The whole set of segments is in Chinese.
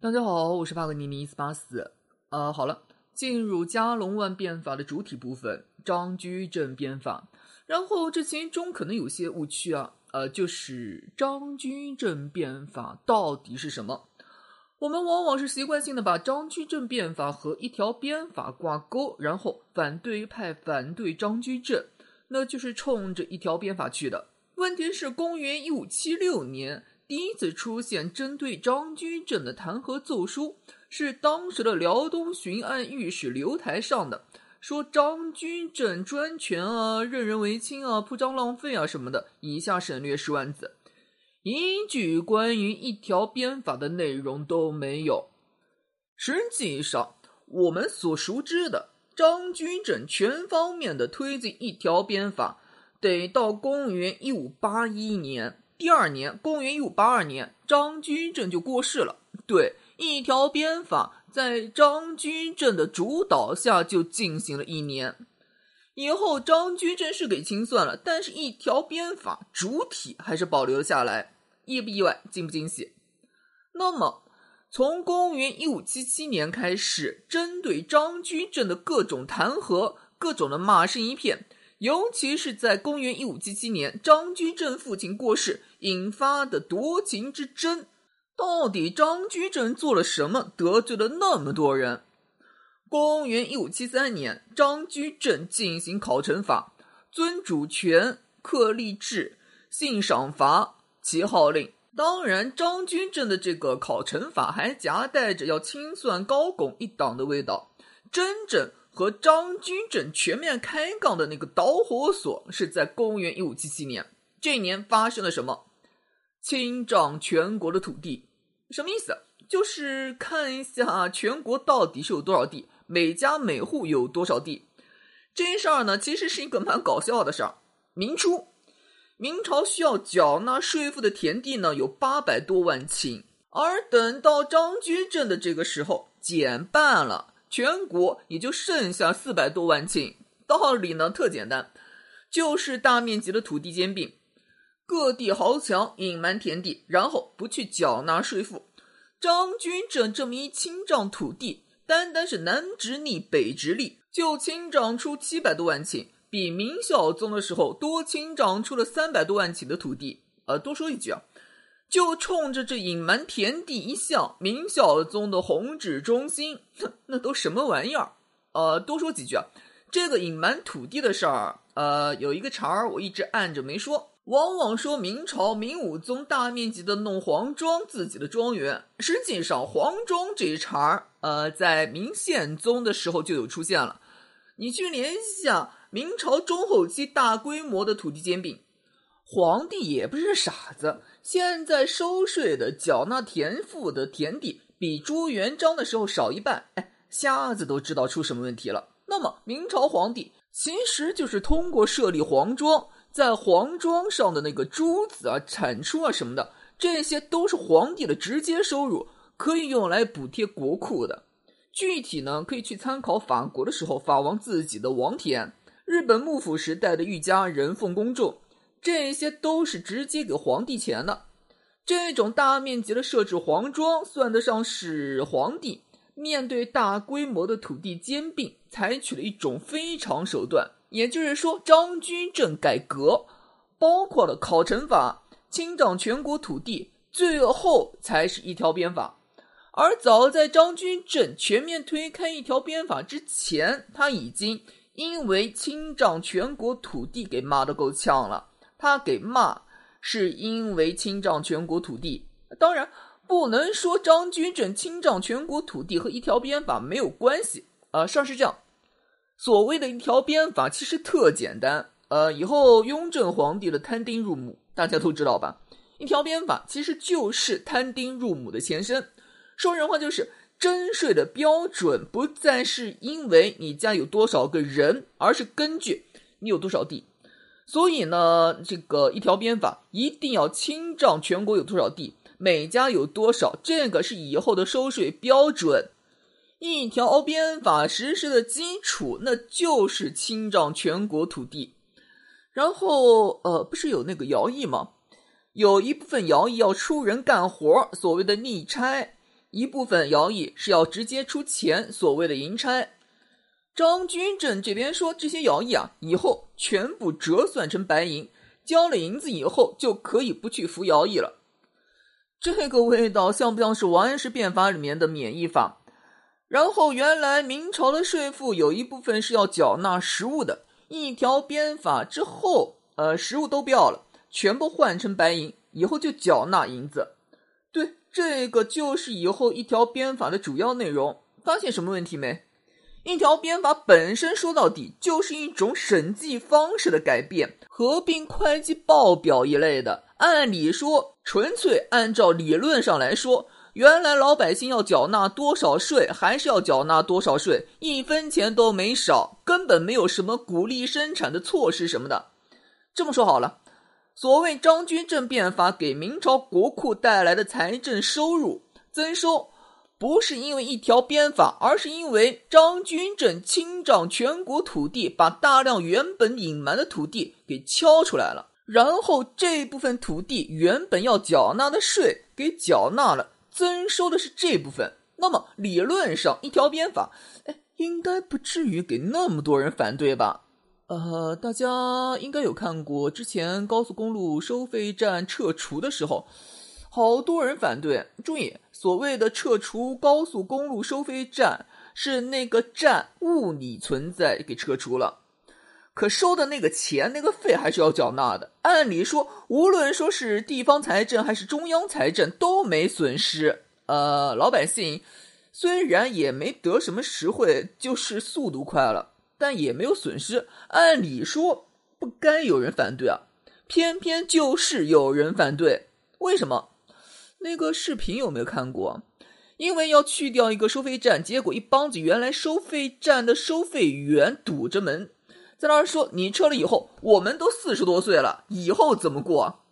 大家好，我是帕格尼尼斯巴斯。呃，好了，进入加隆万变法的主体部分——张居正变法。然后这其中可能有些误区啊，呃，就是张居正变法到底是什么？我们往往是习惯性的把张居正变法和一条鞭法挂钩，然后反对派反对张居正，那就是冲着一条鞭法去的。问题是，公元一五七六年。第一次出现针对张居正的弹劾奏书，是当时的辽东巡按御史刘台上的，说张居正专权啊，任人唯亲啊，铺张浪费啊什么的。以下省略十万字，一句关于一条鞭法的内容都没有。实际上，我们所熟知的张居正全方面的推进一条鞭法，得到公元一五八一年。第二年，公元一五八二年，张居正就过世了。对，一条鞭法在张居正的主导下就进行了一年。以后张居正是给清算了，但是一条鞭法主体还是保留了下来。意不意外？惊不惊喜？那么，从公元一五七七年开始，针对张居正的各种弹劾，各种的骂声一片。尤其是在公元一五七七年，张居正父亲过世引发的夺情之争，到底张居正做了什么得罪了那么多人？公元一五七三年，张居正进行考成法，尊主权，克吏治，信赏罚，其号令。当然，张居正的这个考成法还夹带着要清算高拱一党的味道，真正。和张居正全面开杠的那个导火索是在公元一五七七年。这一年发生了什么？清账全国的土地，什么意思？就是看一下全国到底是有多少地，每家每户有多少地。这事儿呢，其实是一个蛮搞笑的事儿。明初，明朝需要缴纳税赋的田地呢有八百多万顷，而等到张居正的这个时候，减半了。全国也就剩下四百多万顷，道理呢特简单，就是大面积的土地兼并，各地豪强隐瞒田地，然后不去缴纳税赋。张居正这么一清账土地，单单是南直隶、北直隶就清账出七百多万顷，比明孝宗的时候多清账出了三百多万顷的土地。呃，多说一句啊。就冲着这隐瞒田地一项，明孝宗的弘旨中心，那都什么玩意儿？呃，多说几句啊，这个隐瞒土地的事儿，呃，有一个茬儿我一直按着没说。往往说明朝明武宗大面积的弄黄庄，自己的庄园，实际上黄庄这一茬儿，呃，在明宪宗的时候就有出现了。你去联系下明朝中后期大规模的土地兼并，皇帝也不是傻子。现在收税的、缴纳田赋的田地比朱元璋的时候少一半，哎，瞎子都知道出什么问题了。那么明朝皇帝其实就是通过设立皇庄，在皇庄上的那个珠子啊、产出啊什么的，这些都是皇帝的直接收入，可以用来补贴国库的。具体呢，可以去参考法国的时候法王自己的王田，日本幕府时代的御家人奉公众。这些都是直接给皇帝钱的，这种大面积的设置皇庄，算得上是皇帝面对大规模的土地兼并，采取了一种非常手段。也就是说，张居正改革，包括了考成法、清掌全国土地，最后才是一条鞭法。而早在张居正全面推开一条鞭法之前，他已经因为清掌全国土地给骂得够呛了。他给骂，是因为侵占全国土地。当然，不能说张居正侵占全国土地和一条鞭法没有关系。呃，事是这样，所谓的一条鞭法其实特简单。呃，以后雍正皇帝的摊丁入亩，大家都知道吧？一条鞭法其实就是摊丁入亩的前身。说人话就是，征税的标准不再是因为你家有多少个人，而是根据你有多少地。所以呢，这个一条鞭法一定要清账全国有多少地，每家有多少，这个是以后的收税标准。一条鞭法实施的基础，那就是清账全国土地。然后，呃，不是有那个徭役吗？有一部分徭役要出人干活，所谓的逆差，一部分徭役是要直接出钱，所谓的银差。张居正这边说，这些徭役啊，以后全部折算成白银，交了银子以后就可以不去服徭役了。这个味道像不像是王安石变法里面的免役法？然后原来明朝的税赋有一部分是要缴纳实物的，一条鞭法之后，呃，实物都不要了，全部换成白银，以后就缴纳银子。对，这个就是以后一条鞭法的主要内容。发现什么问题没？一条鞭法本身说到底就是一种审计方式的改变，合并会计报表一类的。按理说，纯粹按照理论上来说，原来老百姓要缴纳多少税，还是要缴纳多少税，一分钱都没少，根本没有什么鼓励生产的措施什么的。这么说好了，所谓张居正变法给明朝国库带来的财政收入增收。不是因为一条鞭法，而是因为张居正清账全国土地，把大量原本隐瞒的土地给敲出来了。然后这部分土地原本要缴纳的税给缴纳了，增收的是这部分。那么理论上，一条鞭法，哎，应该不至于给那么多人反对吧？呃，大家应该有看过之前高速公路收费站撤除的时候。好多人反对。注意，所谓的撤除高速公路收费站，是那个站物理存在给撤除了，可收的那个钱、那个费还是要缴纳的。按理说，无论说是地方财政还是中央财政都没损失。呃，老百姓虽然也没得什么实惠，就是速度快了，但也没有损失。按理说不该有人反对啊，偏偏就是有人反对。为什么？那个视频有没有看过？因为要去掉一个收费站，结果一帮子原来收费站的收费员堵着门，在那儿说：“你撤了以后，我们都四十多岁了，以后怎么过？”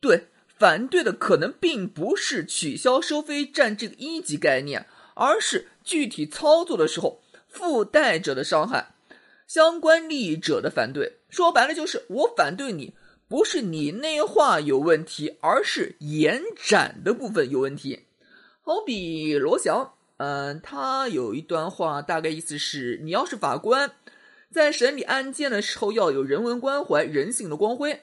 对，反对的可能并不是取消收费站这个一级概念，而是具体操作的时候附带者的伤害，相关利益者的反对。说白了就是我反对你。不是你内化有问题，而是延展的部分有问题。好比罗翔，嗯，他有一段话，大概意思是：你要是法官，在审理案件的时候要有人文关怀、人性的光辉。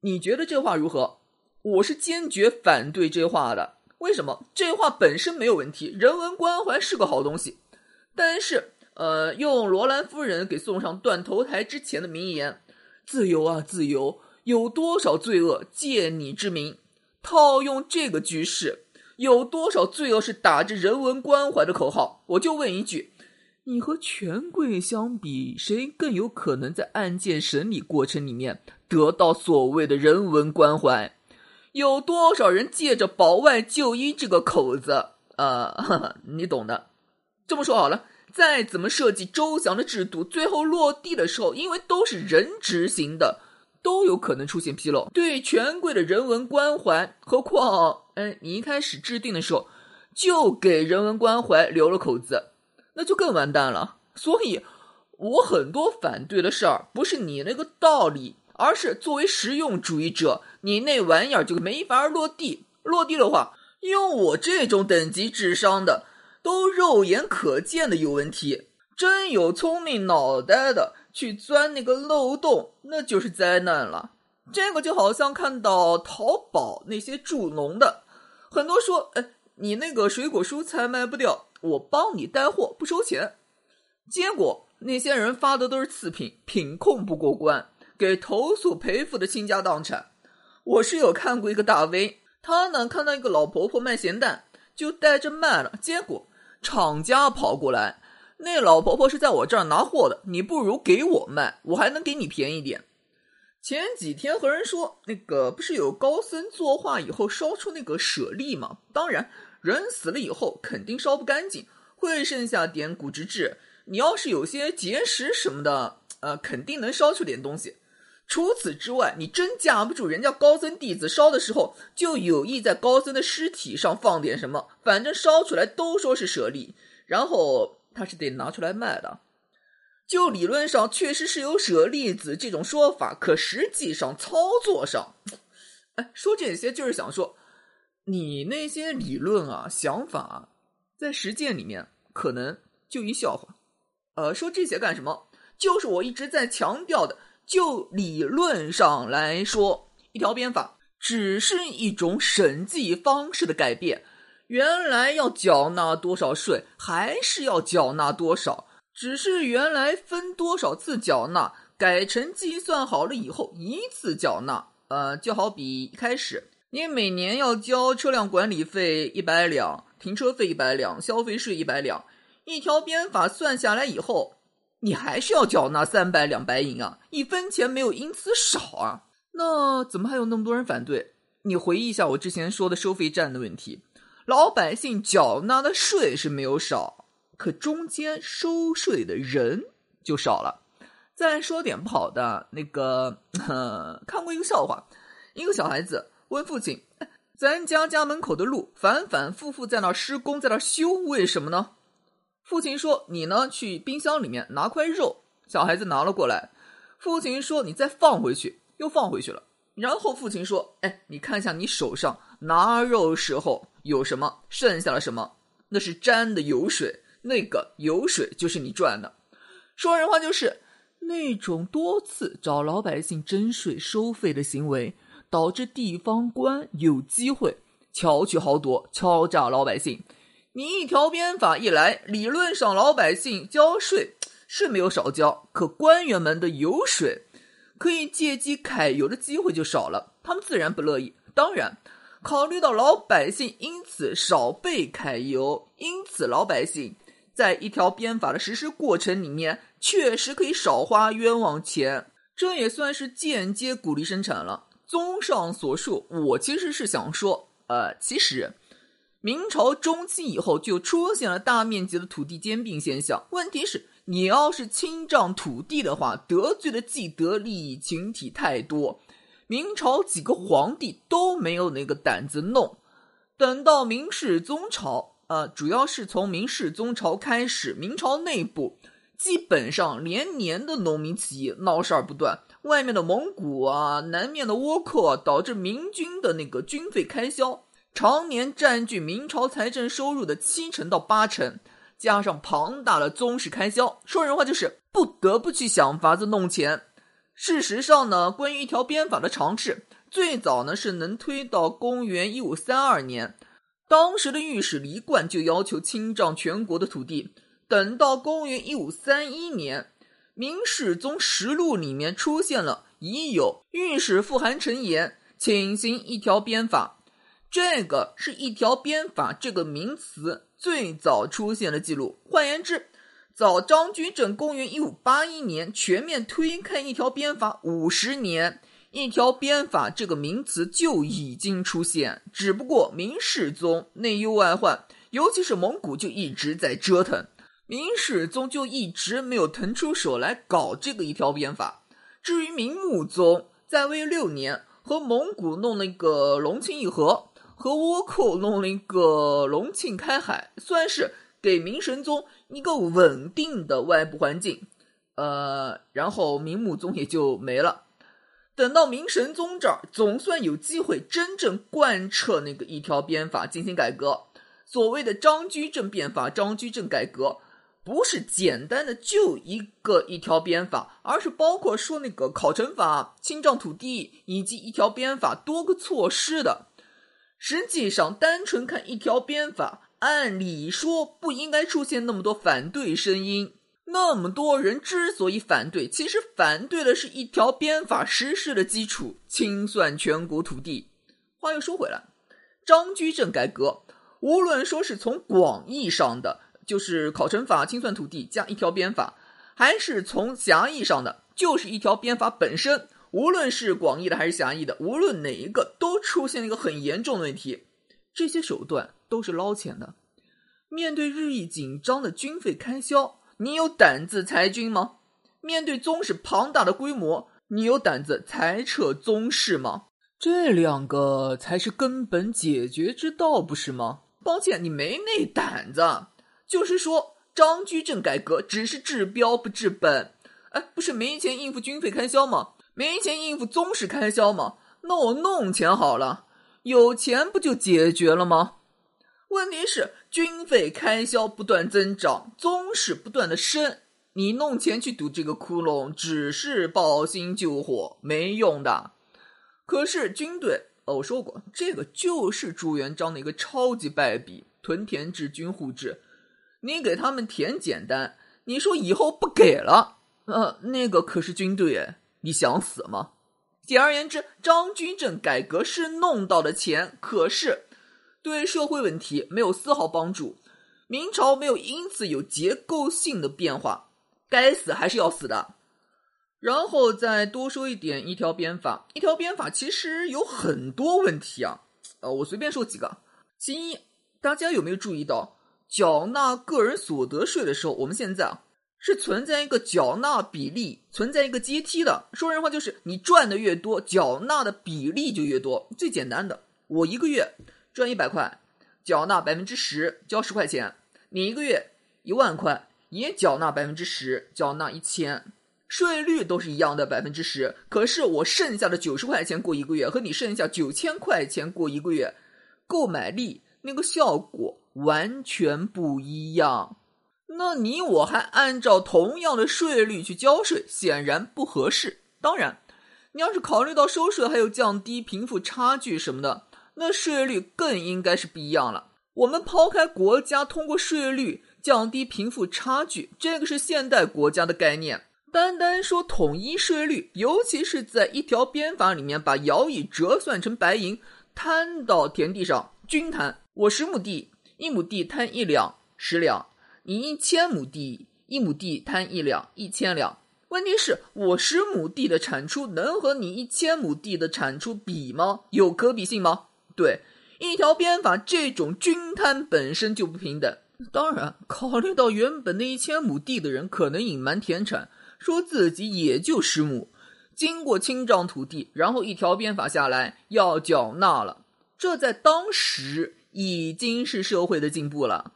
你觉得这话如何？我是坚决反对这话的。为什么？这话本身没有问题，人文关怀是个好东西。但是，呃，用罗兰夫人给送上断头台之前的名言：“自由啊，自由。”有多少罪恶借你之名？套用这个局势，有多少罪恶是打着人文关怀的口号？我就问一句：你和权贵相比，谁更有可能在案件审理过程里面得到所谓的人文关怀？有多少人借着保外就医这个口子？呃，你懂的。这么说好了，再怎么设计周详的制度，最后落地的时候，因为都是人执行的。都有可能出现纰漏，对权贵的人文关怀，何况，哎，你一开始制定的时候就给人文关怀留了口子，那就更完蛋了。所以，我很多反对的事儿，不是你那个道理，而是作为实用主义者，你那玩意儿就没法落地。落地的话，用我这种等级智商的，都肉眼可见的有问题。真有聪明脑袋的。去钻那个漏洞，那就是灾难了。这个就好像看到淘宝那些助农的，很多说：“哎，你那个水果蔬菜卖不掉，我帮你带货，不收钱。”结果那些人发的都是次品，品控不过关，给投诉赔付的倾家荡产。我是有看过一个大 V，他呢看到一个老婆婆卖咸蛋，就带着卖了，结果厂家跑过来。那老婆婆是在我这儿拿货的，你不如给我卖，我还能给你便宜点。前几天和人说，那个不是有高僧作画以后烧出那个舍利吗？当然，人死了以后肯定烧不干净，会剩下点骨质质。你要是有些结石什么的，呃，肯定能烧出点东西。除此之外，你真架不住人家高僧弟子烧的时候，就有意在高僧的尸体上放点什么，反正烧出来都说是舍利，然后。他是得拿出来卖的，就理论上确实是有舍利子这种说法，可实际上操作上，哎，说这些就是想说，你那些理论啊、想法，在实践里面可能就一笑话。呃，说这些干什么？就是我一直在强调的，就理论上来说，一条鞭法只是一种审计方式的改变。原来要缴纳多少税，还是要缴纳多少，只是原来分多少次缴纳，改成计算好了以后一次缴纳。呃，就好比一开始你每年要交车辆管理费一百两，停车费一百两，消费税一百两，一条编法算下来以后，你还是要缴纳三百两白银啊，一分钱没有因此少啊。那怎么还有那么多人反对？你回忆一下我之前说的收费站的问题。老百姓缴纳的税是没有少，可中间收税的人就少了。再说点不好的，那个 看过一个笑话，一个小孩子问父亲：“咱家家门口的路反反复复在那施工，在那修，为什么呢？”父亲说：“你呢，去冰箱里面拿块肉。”小孩子拿了过来，父亲说：“你再放回去。”又放回去了。然后父亲说：“哎，你看一下你手上拿肉时候。”有什么剩下了什么？那是沾的油水，那个油水就是你赚的。说人话就是那种多次找老百姓征税收费的行为，导致地方官有机会巧取豪夺，敲诈老百姓。你一条鞭法一来，理论上老百姓交税是没有少交，可官员们的油水可以借机揩油的机会就少了，他们自然不乐意。当然。考虑到老百姓因此少被揩油，因此老百姓在一条鞭法的实施过程里面确实可以少花冤枉钱，这也算是间接鼓励生产了。综上所述，我其实是想说，呃，其实明朝中期以后就出现了大面积的土地兼并现象。问题是，你要是清账土地的话，得罪的既得利益群体太多。明朝几个皇帝都没有那个胆子弄，等到明世宗朝，呃，主要是从明世宗朝开始，明朝内部基本上连年的农民起义闹事儿不断，外面的蒙古啊，南面的倭寇啊，导致明军的那个军费开销常年占据明朝财政收入的七成到八成，加上庞大的宗室开销，说人话就是不得不去想法子弄钱。事实上呢，关于一条鞭法的尝试，最早呢是能推到公元一五三二年，当时的御史黎冠就要求清账全国的土地。等到公元一五三一年，《明世宗实录》里面出现了已有御史复函陈言，请行一条鞭法。这个是一条鞭法这个名词最早出现的记录。换言之，早张居正公元一五八一年全面推开一条鞭法五十年，一条鞭法这个名词就已经出现。只不过明世宗内忧外患，尤其是蒙古就一直在折腾，明世宗就一直没有腾出手来搞这个一条鞭法。至于明穆宗在位六年，和蒙古弄了一个隆庆议和，和倭寇弄了一个隆庆开海，算是给明神宗。一个稳定的外部环境，呃，然后明穆宗也就没了。等到明神宗这儿，总算有机会真正贯彻那个一条鞭法进行改革。所谓的张居正变法、张居正改革，不是简单的就一个一条鞭法，而是包括说那个考成法、清账土地以及一条鞭法多个措施的。实际上，单纯看一条鞭法。按理说不应该出现那么多反对声音，那么多人之所以反对，其实反对的是一条鞭法实施的基础——清算全国土地。话又说回来，张居正改革，无论说是从广义上的，就是考成法、清算土地加一条鞭法，还是从狭义上的，就是一条鞭法本身，无论是广义的还是狭义的，无论哪一个，都出现了一个很严重的问题。这些手段都是捞钱的。面对日益紧张的军费开销，你有胆子裁军吗？面对宗室庞大的规模，你有胆子裁撤宗室吗？这两个才是根本解决之道，不是吗？抱歉，你没那胆子。就是说，张居正改革只是治标不治本。哎，不是没钱应付军费开销吗？没钱应付宗室开销吗？那我弄钱好了。有钱不就解决了吗？问题是军费开销不断增长，宗室不断的升，你弄钱去堵这个窟窿，只是抱薪救火，没用的。可是军队，哦，我说过，这个就是朱元璋的一个超级败笔——屯田制、军户制。你给他们田简单，你说以后不给了，呃，那个可是军队，你想死吗？简而言之，张居正改革是弄到了钱，可是。对社会问题没有丝毫帮助，明朝没有因此有结构性的变化，该死还是要死的。然后再多说一点，一条鞭法，一条鞭法其实有很多问题啊。呃，我随便说几个。其一，大家有没有注意到，缴纳个人所得税的时候，我们现在啊是存在一个缴纳比例，存在一个阶梯的。说人话就是，你赚的越多，缴纳的比例就越多。最简单的，我一个月。赚一百块，缴纳百分之十，交十块钱。你一个月一万块，也缴纳百分之十，缴纳一千，税率都是一样的百分之十。可是我剩下的九十块钱过一个月，和你剩下九千块钱过一个月，购买力那个效果完全不一样。那你我还按照同样的税率去交税，显然不合适。当然，你要是考虑到收税还有降低贫富差距什么的。那税率更应该是不一样了。我们抛开国家通过税率降低贫富差距，这个是现代国家的概念。单单说统一税率，尤其是在一条鞭法里面把徭役折算成白银摊到田地上均摊。我十亩地，一亩地摊一两十两；你一千亩地，一亩地摊一两一千两。问题是，我十亩地的产出能和你一千亩地的产出比吗？有可比性吗？对，一条鞭法这种均摊本身就不平等。当然，考虑到原本那一千亩地的人可能隐瞒田产，说自己也就十亩，经过清账土地，然后一条鞭法下来要缴纳了，这在当时已经是社会的进步了。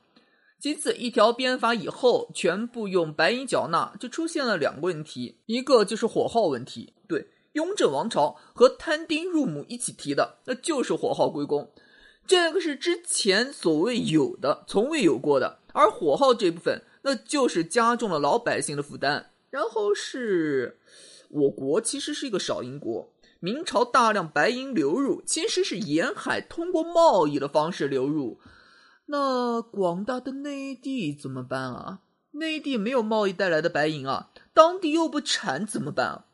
其次，一条鞭法以后全部用白银缴纳，就出现了两个问题，一个就是火耗问题。对。雍正王朝和摊丁入亩一起提的，那就是火耗归公，这个是之前所谓有的，从未有过的。而火耗这部分，那就是加重了老百姓的负担。然后是我国其实是一个少银国，明朝大量白银流入，其实是沿海通过贸易的方式流入。那广大的内地怎么办啊？内地没有贸易带来的白银啊，当地又不产怎么办啊？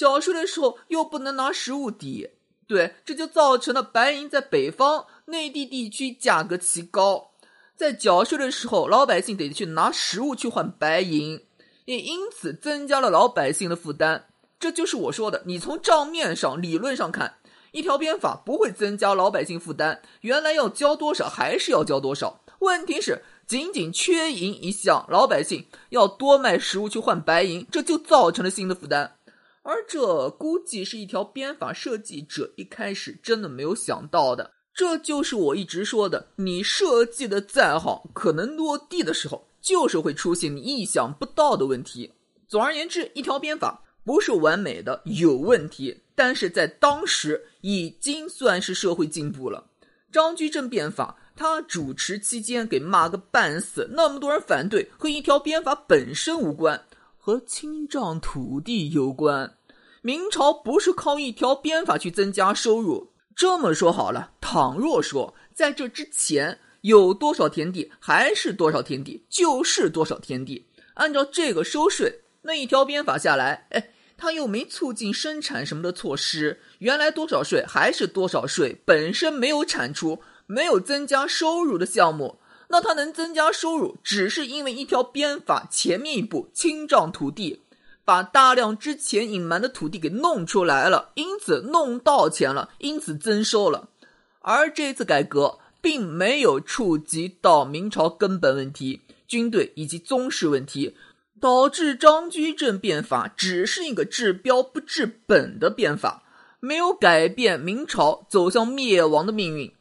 缴税的时候又不能拿实物抵，对，这就造成了白银在北方内地地区价格奇高，在缴税的时候，老百姓得去拿实物去换白银，也因此增加了老百姓的负担。这就是我说的，你从账面上、理论上看，一条鞭法不会增加老百姓负担，原来要交多少还是要交多少。问题是，仅仅缺银一项，老百姓要多卖实物去换白银，这就造成了新的负担。而这估计是一条鞭法设计者一开始真的没有想到的。这就是我一直说的，你设计的再好，可能落地的时候就是会出现你意想不到的问题。总而言之，一条鞭法不是完美的，有问题，但是在当时已经算是社会进步了。张居正变法，他主持期间给骂个半死，那么多人反对，和一条鞭法本身无关。和清账土地有关，明朝不是靠一条鞭法去增加收入。这么说好了，倘若说在这之前有多少田地，还是多少田地，就是多少田地。按照这个收税，那一条鞭法下来，哎，他又没促进生产什么的措施，原来多少税还是多少税，本身没有产出，没有增加收入的项目。那他能增加收入，只是因为一条鞭法前面一步清账土地，把大量之前隐瞒的土地给弄出来了，因此弄到钱了，因此增收了。而这次改革并没有触及到明朝根本问题，军队以及宗室问题，导致张居正变法只是一个治标不治本的变法，没有改变明朝走向灭亡的命运。